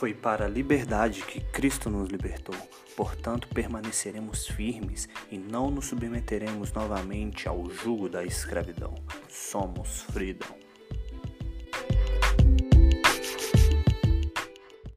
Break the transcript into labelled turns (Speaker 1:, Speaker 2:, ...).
Speaker 1: Foi para a liberdade que Cristo nos libertou. Portanto, permaneceremos firmes e não nos submeteremos novamente ao jugo da escravidão. Somos freedom.